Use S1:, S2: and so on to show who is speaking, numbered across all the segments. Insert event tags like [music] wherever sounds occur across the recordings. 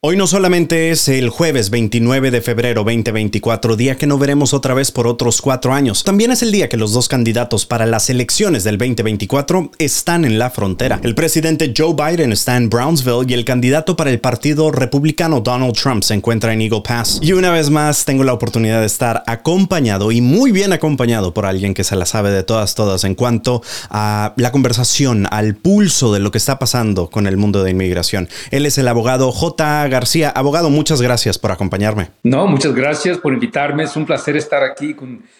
S1: Hoy no solamente es el jueves 29 de febrero 2024, día que no veremos otra vez por otros cuatro años, también es el día que los dos candidatos para las elecciones del 2024 están en la frontera. El presidente Joe Biden está en Brownsville y el candidato para el Partido Republicano Donald Trump se encuentra en Eagle Pass. Y una vez más tengo la oportunidad de estar acompañado y muy bien acompañado por alguien que se la sabe de todas, todas en cuanto a la conversación, al pulso de lo que está pasando con el mundo de inmigración. Él es el abogado J. García. Abogado, muchas gracias por acompañarme.
S2: No, muchas gracias por invitarme. Es un placer estar aquí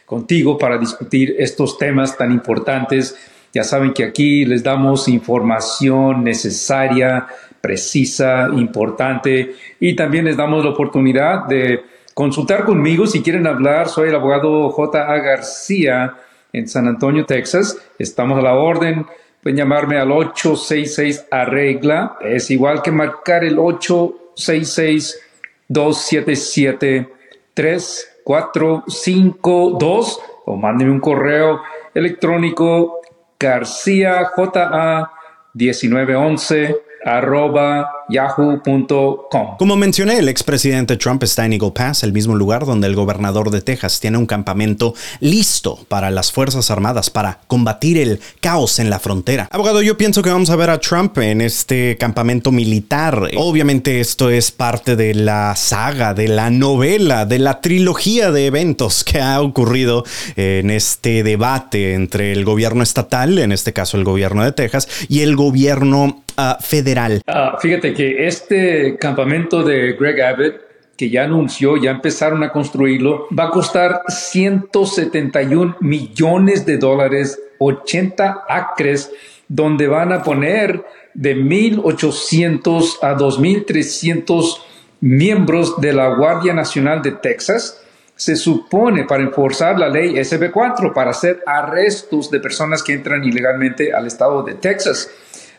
S2: contigo para discutir estos temas tan importantes. Ya saben que aquí les damos información necesaria, precisa, importante y también les damos la oportunidad de consultar conmigo si quieren hablar. Soy el abogado J.A. García en San Antonio, Texas. Estamos a la orden. Pueden llamarme al 866 arregla. Es igual que marcar el 8 662773452 o mándeme un correo electrónico garcía ja 1911 arroba yahoo.com.
S1: Como mencioné, el expresidente Trump está en Eagle Pass, el mismo lugar donde el gobernador de Texas tiene un campamento listo para las Fuerzas Armadas para combatir el caos en la frontera. Abogado, yo pienso que vamos a ver a Trump en este campamento militar. Obviamente esto es parte de la saga, de la novela, de la trilogía de eventos que ha ocurrido en este debate entre el gobierno estatal, en este caso el gobierno de Texas, y el gobierno federal.
S2: Uh, fíjate que este campamento de Greg Abbott que ya anunció, ya empezaron a construirlo, va a costar 171 millones de dólares, 80 acres, donde van a poner de 1.800 a 2.300 miembros de la Guardia Nacional de Texas. Se supone para enforzar la ley SB4, para hacer arrestos de personas que entran ilegalmente al estado de Texas.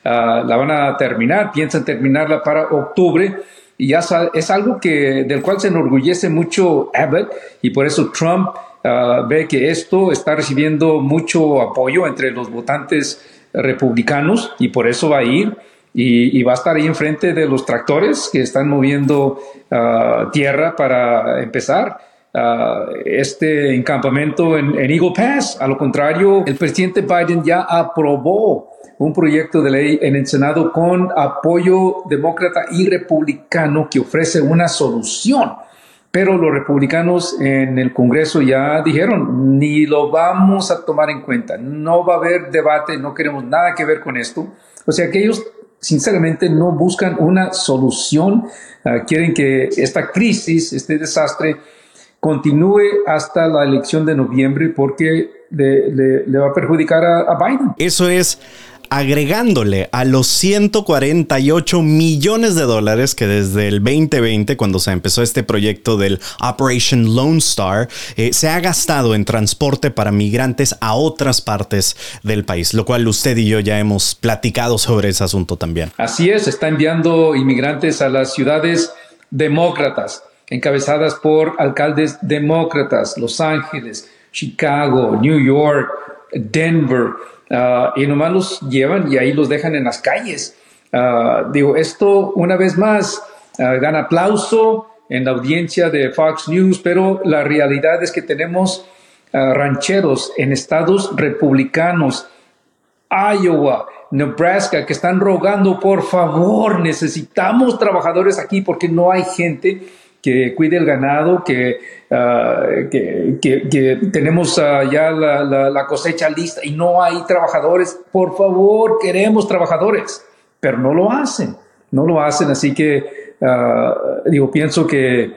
S2: Ah, la van a terminar, piensan terminarla para octubre y ya es algo que, del cual se enorgullece mucho Abbott y por eso Trump ah, ve que esto está recibiendo mucho apoyo entre los votantes republicanos y por eso va a ir y, va a estar ahí enfrente de los tractores que están moviendo ah, tierra para empezar. Este encampamento en, en Eagle Pass. A lo contrario, el presidente Biden ya aprobó un proyecto de ley en el Senado con apoyo demócrata y republicano que ofrece una solución. Pero los republicanos en el Congreso ya dijeron, ni lo vamos a tomar en cuenta, no va a haber debate, no queremos nada que ver con esto. O sea que ellos sinceramente no buscan una solución, ah, quieren que esta crisis, este desastre, continúe hasta la elección de noviembre porque le, va a perjudicar a Biden.
S1: Eso es agregándole a los 148 millones de dólares que desde el 2020, cuando se empezó este proyecto del Operation Lone Star, eh, se ha gastado en transporte para migrantes a otras partes del país, lo cual usted y yo ya hemos platicado sobre ese asunto también.
S2: Así es, está enviando inmigrantes a las ciudades demócratas, encabezadas por alcaldes demócratas, Los Ángeles, Chicago, New York, Denver. Ah, y nomás los llevan y ahí los dejan en las calles. Ah, digo, esto una vez más ah, gana aplauso en la audiencia de Fox News, pero la realidad es que tenemos rancheros en estados republicanos, Iowa, Nebraska, que están rogando, por favor, necesitamos trabajadores aquí porque no hay gente que cuide el ganado, que, ah, que, tenemos ah, ya la, cosecha lista y no hay trabajadores. Por favor, queremos trabajadores, pero no lo hacen, no lo hacen. Así que, ah, digo, pienso que,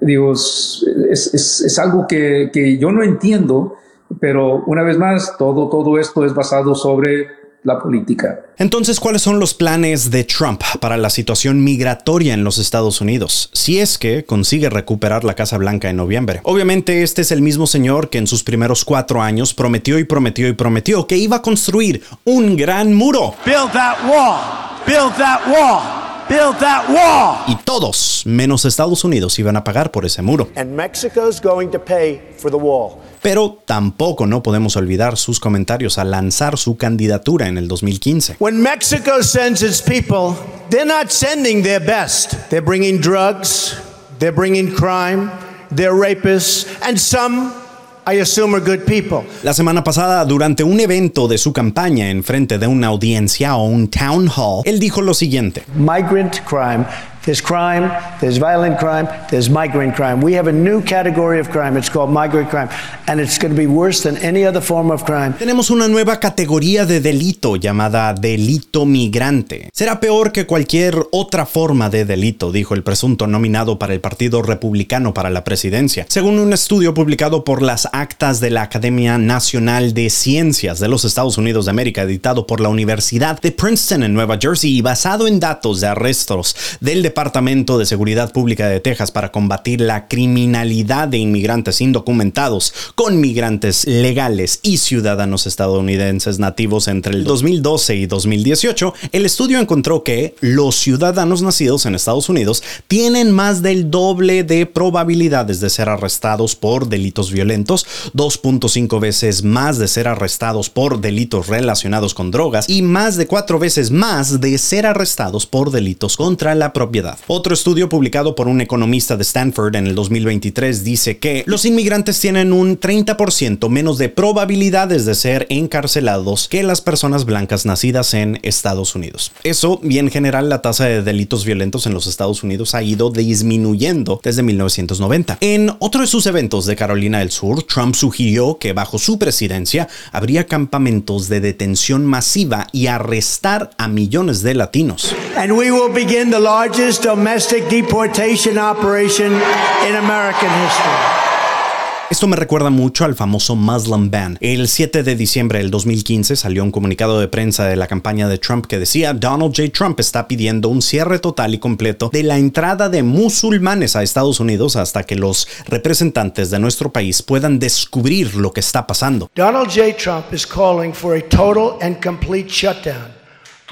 S2: digo, es, es, algo que, que yo no entiendo, pero una vez más, todo, todo esto es basado sobre la política.
S1: Entonces, ¿cuáles son los planes de Trump para la situación migratoria en los Estados Unidos? Si es que consigue recuperar la Casa Blanca en noviembre. Obviamente, este es el mismo señor que en sus primeros cuatro años prometió y prometió y prometió que iba a construir un gran muro. Build that wall. Build that wall. Build that wall. Y todos, menos Estados Unidos, iban a pagar por ese muro.
S3: And Mexico's going to pay for the wall.
S1: Pero tampoco no podemos olvidar sus comentarios al lanzar su candidatura en el 2015.
S3: When Mexico sends its people, they're not sending their best. They're bringing drugs, they're bringing crime, they're rapists, and some I assume are good people.
S1: La semana pasada, durante un evento de su campaña en frente de una audiencia o un town hall, él dijo lo siguiente:
S3: Migrant crime There's crime, there's violent crime, there's migrant crime. We have a new category of crime. It's called migrant crime. And it's going to be worse than any other form of crime.
S1: Tenemos una nueva categoría de delito llamada delito migrante. Será peor que cualquier otra forma de delito, dijo el presunto nominado para el Partido Republicano para la presidencia. Según un estudio publicado por las actas de la Academia Nacional de Ciencias de los Estados Unidos de América, editado por la Universidad de Princeton en Nueva Jersey y basado en datos de arrestos del Departamento Departamento de Seguridad Pública de Texas para combatir la criminalidad de inmigrantes indocumentados con migrantes legales y ciudadanos estadounidenses nativos entre el 2012 y 2018, el estudio encontró que los ciudadanos nacidos en Estados Unidos tienen más del doble de probabilidades de ser arrestados por delitos violentos, 2.5 veces más de ser arrestados por delitos relacionados con drogas y más de cuatro veces más de ser arrestados por delitos contra la propiedad otro estudio publicado por un economista de Stanford en el 2023 dice que los inmigrantes tienen un 30% menos de probabilidades de ser encarcelados que las personas blancas nacidas en Estados Unidos. Eso, y en general, la tasa de delitos violentos en los Estados Unidos ha ido disminuyendo desde 1990. En otro de sus eventos de Carolina del Sur, Trump sugirió que bajo su presidencia habría campamentos de detención masiva y arrestar a millones de latinos.
S3: Domestic deportation operation in American history.
S1: Esto me recuerda mucho al famoso Muslim ban. El 7 de diciembre del 2015 salió un comunicado de prensa de la campaña de Trump que decía Donald J. Trump está pidiendo un cierre total y completo de la entrada de musulmanes a Estados Unidos hasta que los representantes de nuestro país puedan descubrir lo que está pasando.
S3: Donald J. Trump is calling for a total and complete shutdown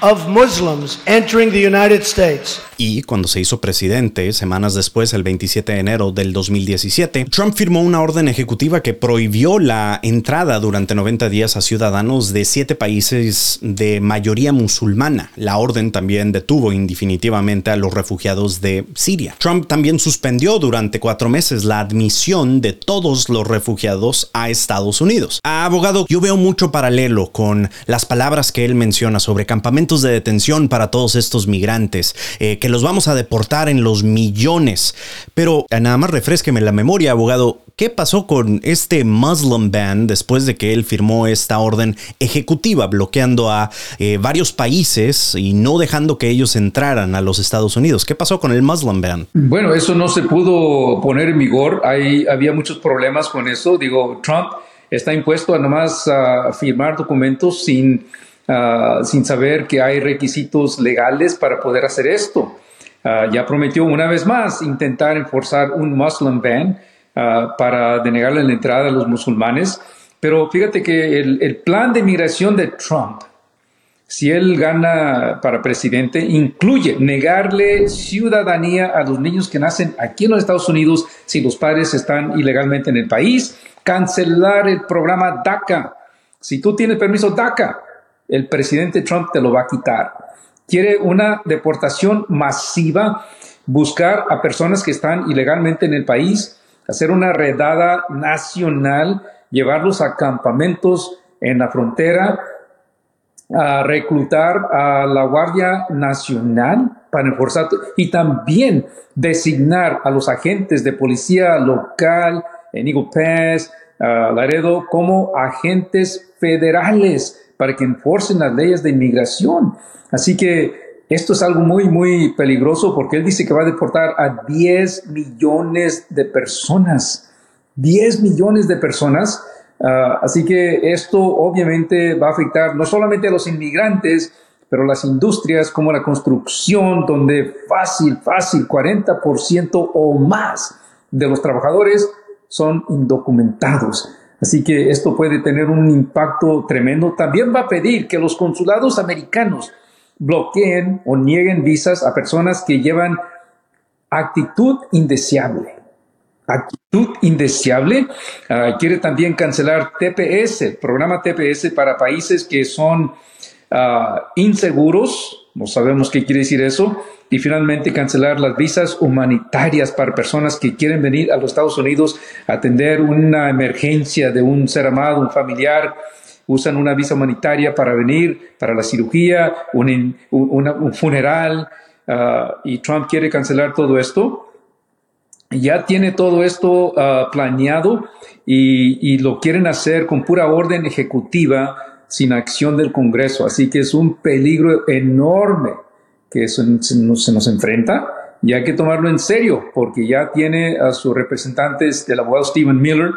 S3: of Muslims entering the United States.
S1: Y cuando se hizo presidente, semanas después, el 27 de enero del 2017, Trump firmó una orden ejecutiva que prohibió la entrada durante 90 días a ciudadanos de siete países de mayoría musulmana. La orden también detuvo indefinitivamente a los refugiados de Siria. Trump también suspendió durante cuatro meses la admisión de todos los refugiados a Estados Unidos. abogado, yo veo mucho paralelo con las palabras que él menciona sobre campamentos de detención para todos estos migrantes, eh, que los vamos a deportar en los millones. Pero eh, nada más refresqueme la memoria, abogado. ¿Qué pasó con este Muslim ban después de que él firmó esta orden ejecutiva bloqueando a eh, varios países y no dejando que ellos entraran a los Estados Unidos? ¿Qué pasó con el Muslim ban?
S2: Bueno, eso no se pudo poner en vigor. Hay, había muchos problemas con eso. Digo, Trump está impuesto a nomás a firmar documentos sin Ah, sin saber que hay requisitos legales para poder hacer esto. Ah, ya prometió una vez más intentar enforzar un Muslim ban ah, para denegarle la entrada a los musulmanes. Pero fíjate que el, el plan de migración de Trump, si él gana para presidente, incluye negarle ciudadanía a los niños que nacen aquí en los Estados Unidos si los padres están ilegalmente en el país, cancelar el programa DACA. Si tú tienes permiso DACA, el presidente Trump te lo va a quitar. Quiere una deportación masiva, buscar a personas que están ilegalmente en el país, hacer una redada nacional, llevarlos a campamentos en la frontera, reclutar a la Guardia Nacional para enforzar y también designar a los agentes de policía local en Eagle Pass, Laredo, como agentes federales para que enforcen las leyes de inmigración. Así que esto es algo muy, muy peligroso porque él dice que va a deportar a 10 millones de personas. 10 millones de personas. Ah, así que esto obviamente va a afectar no solamente a los inmigrantes, pero las industrias como la construcción, donde fácil, fácil, 40% o más de los trabajadores son indocumentados. Así que esto puede tener un impacto tremendo. También va a pedir que los consulados americanos bloqueen o nieguen visas a personas que llevan actitud indeseable. Actitud indeseable. Ah, quiere también cancelar TPS, programa TPS para países que son ah, inseguros. No sabemos qué quiere decir eso. Y finalmente cancelar las visas humanitarias para personas que quieren venir a los Estados Unidos a atender una emergencia de un ser amado, un familiar usan una visa humanitaria para venir, para la cirugía, un, un funeral, ah, y Trump quiere cancelar todo esto. Ya tiene todo esto ah, planeado y, lo quieren hacer con pura orden ejecutiva sin acción del Congreso. Así que es un peligro enorme que se, nos, se nos enfrenta y hay que tomarlo en serio porque ya tiene a sus representantes del abogado Stephen Miller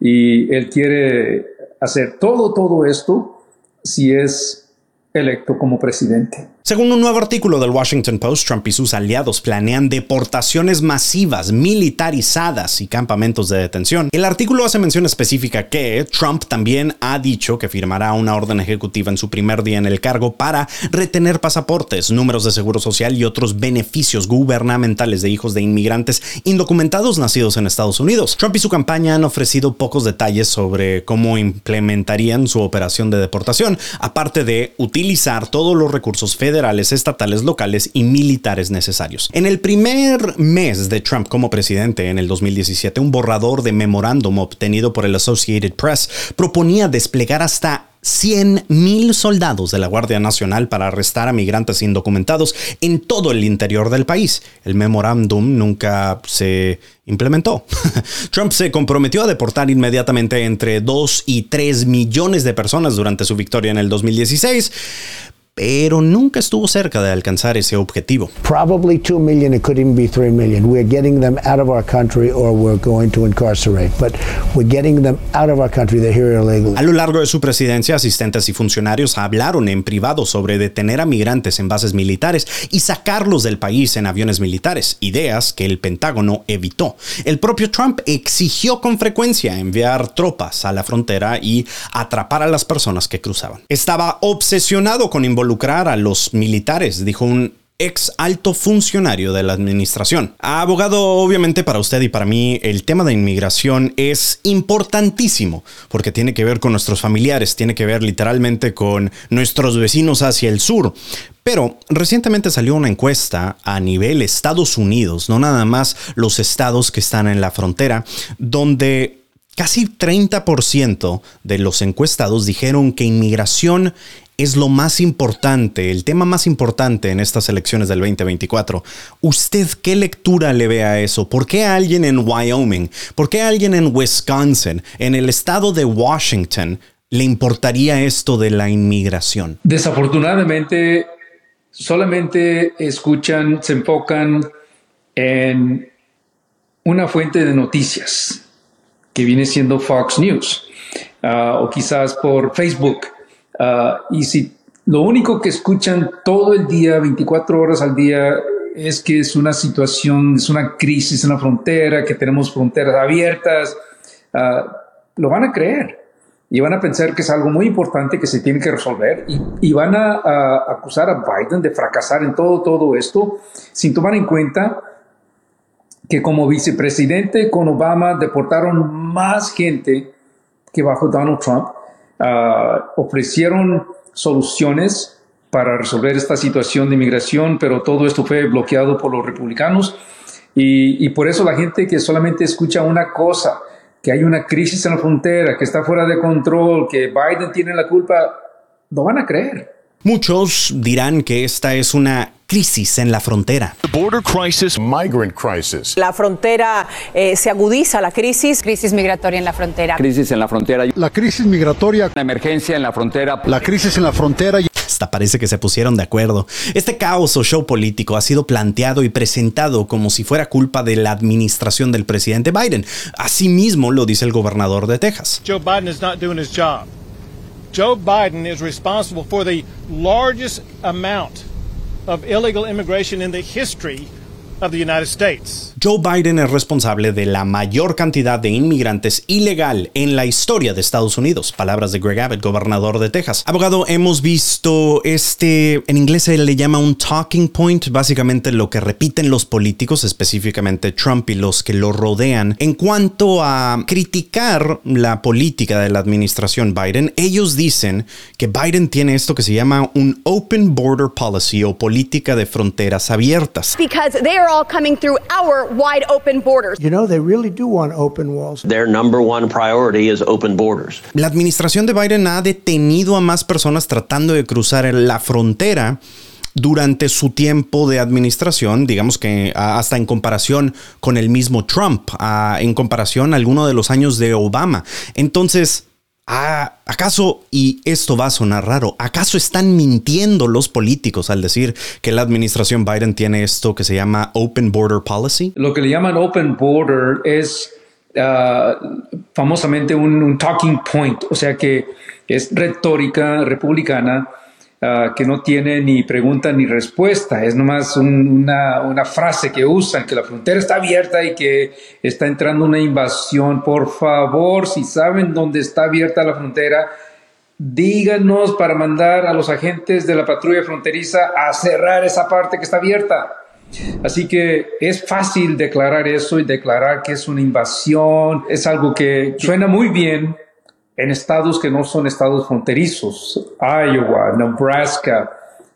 S2: y él quiere hacer todo, todo esto si es electo como presidente.
S1: Según un nuevo artículo del Washington Post, Trump y sus aliados planean deportaciones masivas, militarizadas y campamentos de detención. El artículo hace mención específica que Trump también ha dicho que firmará una orden ejecutiva en su primer día en el cargo para retener pasaportes, números de seguro social y otros beneficios gubernamentales de hijos de inmigrantes indocumentados nacidos en Estados Unidos. Trump y su campaña han ofrecido pocos detalles sobre cómo implementarían su operación de deportación, aparte de utilizar todos los recursos federales federales, estatales, locales y militares necesarios. En el primer mes de Trump como presidente, en el 2017, un borrador de memorándum obtenido por el Associated Press proponía desplegar hasta 100.000 soldados de la Guardia Nacional para arrestar a migrantes indocumentados en todo el interior del país. El memorándum nunca se implementó. [laughs] Trump se comprometió a deportar inmediatamente entre 2 y 3 millones de personas durante su victoria en el 2016, pero nunca estuvo cerca de alcanzar ese objetivo.
S4: Probably 2 million, it could even be 3 million. We're getting them out of our country or we're going to incarcerate, but we're getting them out of our country. They're here illegally.
S1: A lo largo de su presidencia, asistentes y funcionarios hablaron en privado sobre detener a migrantes en bases militares y sacarlos del país en aviones militares, ideas que el Pentágono evitó. El propio Trump exigió con frecuencia enviar tropas a la frontera y atrapar a las personas que cruzaban. Estaba obsesionado con involucrar involucrar a los militares, dijo un ex alto funcionario de la administración. Abogado, obviamente para usted y para mí el tema de inmigración es importantísimo porque tiene que ver con nuestros familiares, tiene que ver literalmente con nuestros vecinos hacia el sur. Pero recientemente salió una encuesta a nivel Estados Unidos, no nada más los estados que están en la frontera, donde casi 30% de los encuestados dijeron que inmigración es lo más importante, el tema más importante en estas elecciones del 2024. ¿Usted qué lectura le ve a eso? ¿Por qué alguien en Wyoming? ¿Por qué alguien en Wisconsin? En el estado de Washington le importaría esto de la inmigración?
S2: Desafortunadamente, solamente escuchan, se enfocan en una fuente de noticias que viene siendo Fox News ah, o quizás por Facebook Ah, y si lo único que escuchan todo el día, 24 horas al día, es que es una situación, es una crisis en la frontera, que tenemos fronteras abiertas, ah, lo van a creer. Y van a pensar que es algo muy importante que se tiene que resolver y, y van a, a, acusar a Biden de fracasar en todo, todo esto sin tomar en cuenta que como vicepresidente con Obama deportaron más gente que bajo Donald Trump Ah, ofrecieron soluciones para resolver esta situación de inmigración, pero todo esto fue bloqueado por los republicanos y, y por eso la gente que solamente escucha una cosa, que hay una crisis en la frontera, que está fuera de control, que Biden tiene la culpa, no van a creer.
S1: Muchos dirán que esta es una crisis en la frontera.
S5: border crisis, migrant crisis.
S6: La frontera eh, se agudiza, la crisis.
S7: Crisis migratoria en la frontera.
S8: Crisis en la frontera.
S9: La crisis migratoria.
S8: La emergencia en la frontera.
S9: La crisis en la frontera.
S1: Hasta parece que se pusieron de acuerdo. Este caos o show político ha sido planteado y presentado como si fuera culpa de la administración del presidente Biden. Asimismo lo dice el gobernador de Texas.
S10: Joe Biden is not doing his job. Joe Biden is responsible for the largest amount of illegal immigration in the history of the United States.
S1: Joe Biden es responsable de la mayor cantidad de inmigrantes ilegal en la historia de Estados Unidos. Palabras de Greg Abbott, gobernador de Texas. Abogado, hemos visto este, en inglés se le llama un talking point, básicamente lo que repiten los políticos, específicamente Trump y los que lo rodean, en cuanto a criticar la política de la administración Biden. Ellos dicen que Biden tiene esto que se llama un open border policy o política de fronteras abiertas.
S7: Because they are all coming through our wide open borders.
S4: You know, they really do want open walls.
S11: Their number one priority is open borders.
S1: La administración de Biden ha detenido a más personas tratando de cruzar la frontera durante su tiempo de administración, digamos que hasta en comparación con el mismo Trump, en comparación a alguno de los años de Obama. Entonces, ¿Acaso, y esto va a sonar raro, acaso están mintiendo los políticos al decir que la administración Biden tiene esto que se llama Open Border Policy?
S2: Lo que le llaman Open Border es ah, famosamente un, talking point, o sea que es retórica republicana Ah, que no tiene ni pregunta ni respuesta, es nomás una, una, frase que usan, que la frontera está abierta y que está entrando una invasión. Por favor, si saben dónde está abierta la frontera, díganos para mandar a los agentes de la patrulla fronteriza a cerrar esa parte que está abierta. Así que es fácil declarar eso y declarar que es una invasión, es algo que suena muy bien, en estados que no son estados fronterizos, Iowa, Nebraska,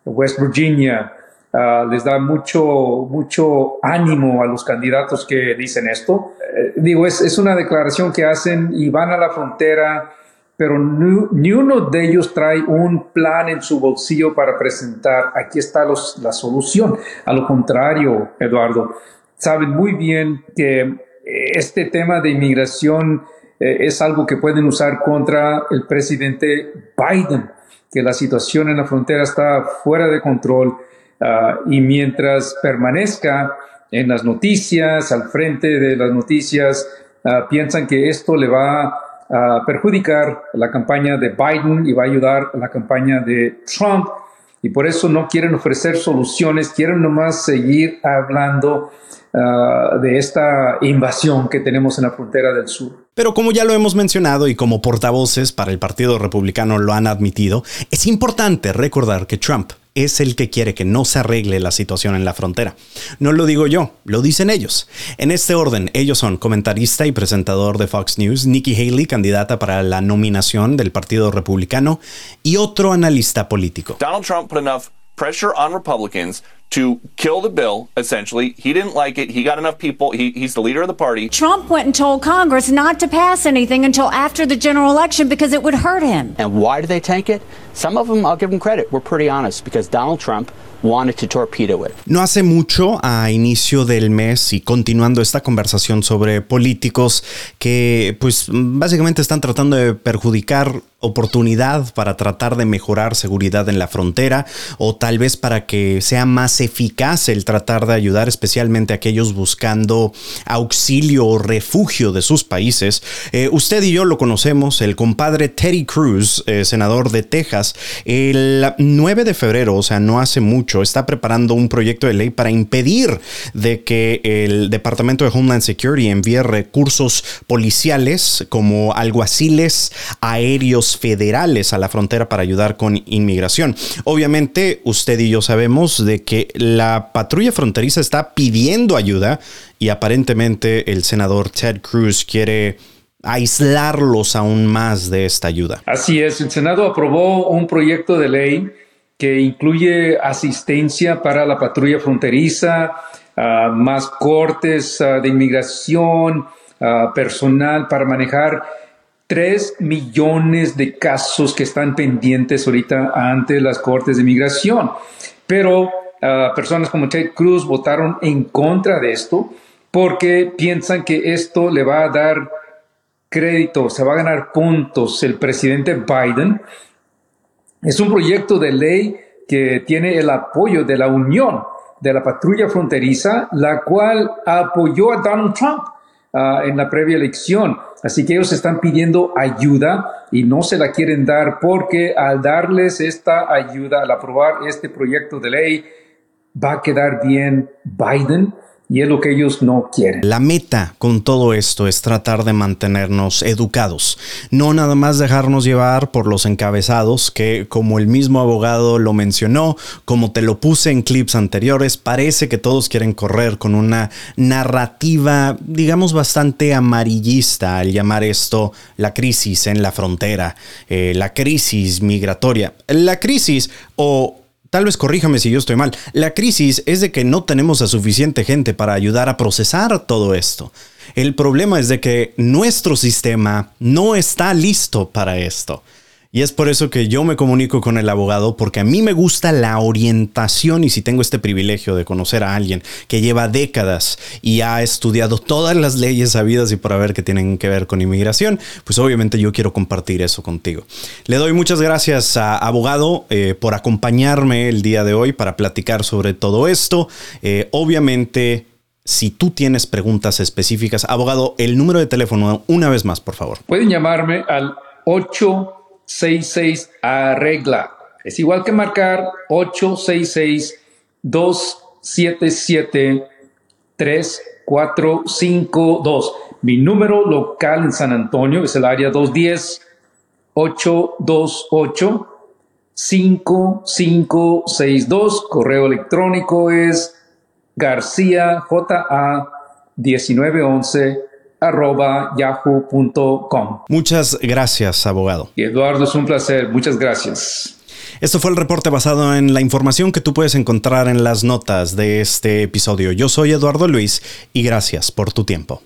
S2: West Virginia, ah, les da mucho, mucho ánimo a los candidatos que dicen esto. Eh, digo, es, es, una declaración que hacen y van a la frontera, pero ni, uno de ellos trae un plan en su bolsillo para presentar, aquí está los, la solución. A lo contrario, Eduardo, saben muy bien que este tema de inmigración eh, es algo que pueden usar contra el presidente Biden, que la situación en la frontera está fuera de control ah, y mientras permanezca en las noticias, al frente de las noticias, ah, piensan que esto le va a perjudicar la campaña de Biden y va a ayudar a la campaña de Trump y por eso no quieren ofrecer soluciones, quieren nomás seguir hablando Ah, de esta invasión que tenemos en la frontera del sur.
S1: Pero como ya lo hemos mencionado y como portavoces para el Partido Republicano lo han admitido, es importante recordar que Trump es el que quiere que no se arregle la situación en la frontera. No lo digo yo, lo dicen ellos. En este orden, ellos son comentarista y presentador de Fox News, Nikki Haley, candidata para la nominación del Partido Republicano, y otro analista político.
S12: Donald Trump put enough pressure on Republicans to kill the bill, essentially. He didn't like it. He got enough people. He, he's the leader of the party.
S13: Trump went and told Congress not to pass anything until after the general election because it would hurt him.
S14: And why did they tank it? Some of them, I'll give them credit, were pretty honest because Donald Trump
S1: No hace mucho, a inicio del mes y continuando esta conversación sobre políticos que pues básicamente están tratando de perjudicar oportunidad para tratar de mejorar seguridad en la frontera o tal vez para que sea más eficaz el tratar de ayudar especialmente a aquellos buscando auxilio o refugio de sus países. Eh, usted y yo lo conocemos, el compadre Teddy Cruz, eh, senador de Texas, el 9 de febrero, o sea, no hace mucho, está preparando un proyecto de ley para impedir de que el Departamento de Homeland Security envíe recursos policiales como alguaciles aéreos federales a la frontera para ayudar con inmigración. Obviamente, usted y yo sabemos de que la patrulla fronteriza está pidiendo ayuda y aparentemente el senador Ted Cruz quiere aislarlos aún más de esta ayuda.
S2: Así es, el Senado aprobó un proyecto de ley que incluye asistencia para la patrulla fronteriza, ah, más cortes ah, de inmigración, ah, personal para manejar 3 millones de casos que están pendientes ahorita ante las Cortes de Migración. Pero personas como Ted Cruz votaron en contra de esto porque piensan que esto le va a dar crédito, se va a ganar puntos el presidente Biden. Es un proyecto de ley que tiene el apoyo de la Unión de la Patrulla Fronteriza, la cual apoyó a Donald Trump Ah, en la previa elección. Así que ellos están pidiendo ayuda y no se la quieren dar porque al darles esta ayuda, al aprobar este proyecto de ley, va a quedar bien Biden y es lo que ellos no quieren.
S1: La meta con todo esto es tratar de mantenernos educados, no nada más dejarnos llevar por los encabezados que, como el mismo abogado lo mencionó, como te lo puse en clips anteriores, parece que todos quieren correr con una narrativa, digamos, bastante amarillista al llamar esto la crisis en la frontera, eh, la crisis migratoria. La crisis o Tal vez corríjame si yo estoy mal. La crisis es de que no tenemos a suficiente gente para ayudar a procesar todo esto. El problema es de que nuestro sistema no está listo para esto. Y es por eso que yo me comunico con el abogado, porque a mí me gusta la orientación y si tengo este privilegio de conocer a alguien que lleva décadas y ha estudiado todas las leyes sabidas y por haber que tienen que ver con inmigración, pues obviamente yo quiero compartir eso contigo. Le doy muchas gracias a abogado eh, por acompañarme el día de hoy para platicar sobre todo esto. Eh, obviamente si tú tienes preguntas específicas, abogado, el número de teléfono una vez más, por favor.
S2: Pueden llamarme al 8 66 arregla. Es igual que marcar 866 277 3452. Mi número local en San Antonio es el área 210 828 5562. Correo electrónico es García JA 1911 arroba yahoo.com.
S1: Muchas gracias, abogado.
S2: Y Eduardo, es un placer. Muchas gracias.
S1: Esto fue el reporte basado en la información que tú puedes encontrar en las notas de este episodio. Yo soy Eduardo Luis y gracias por tu tiempo.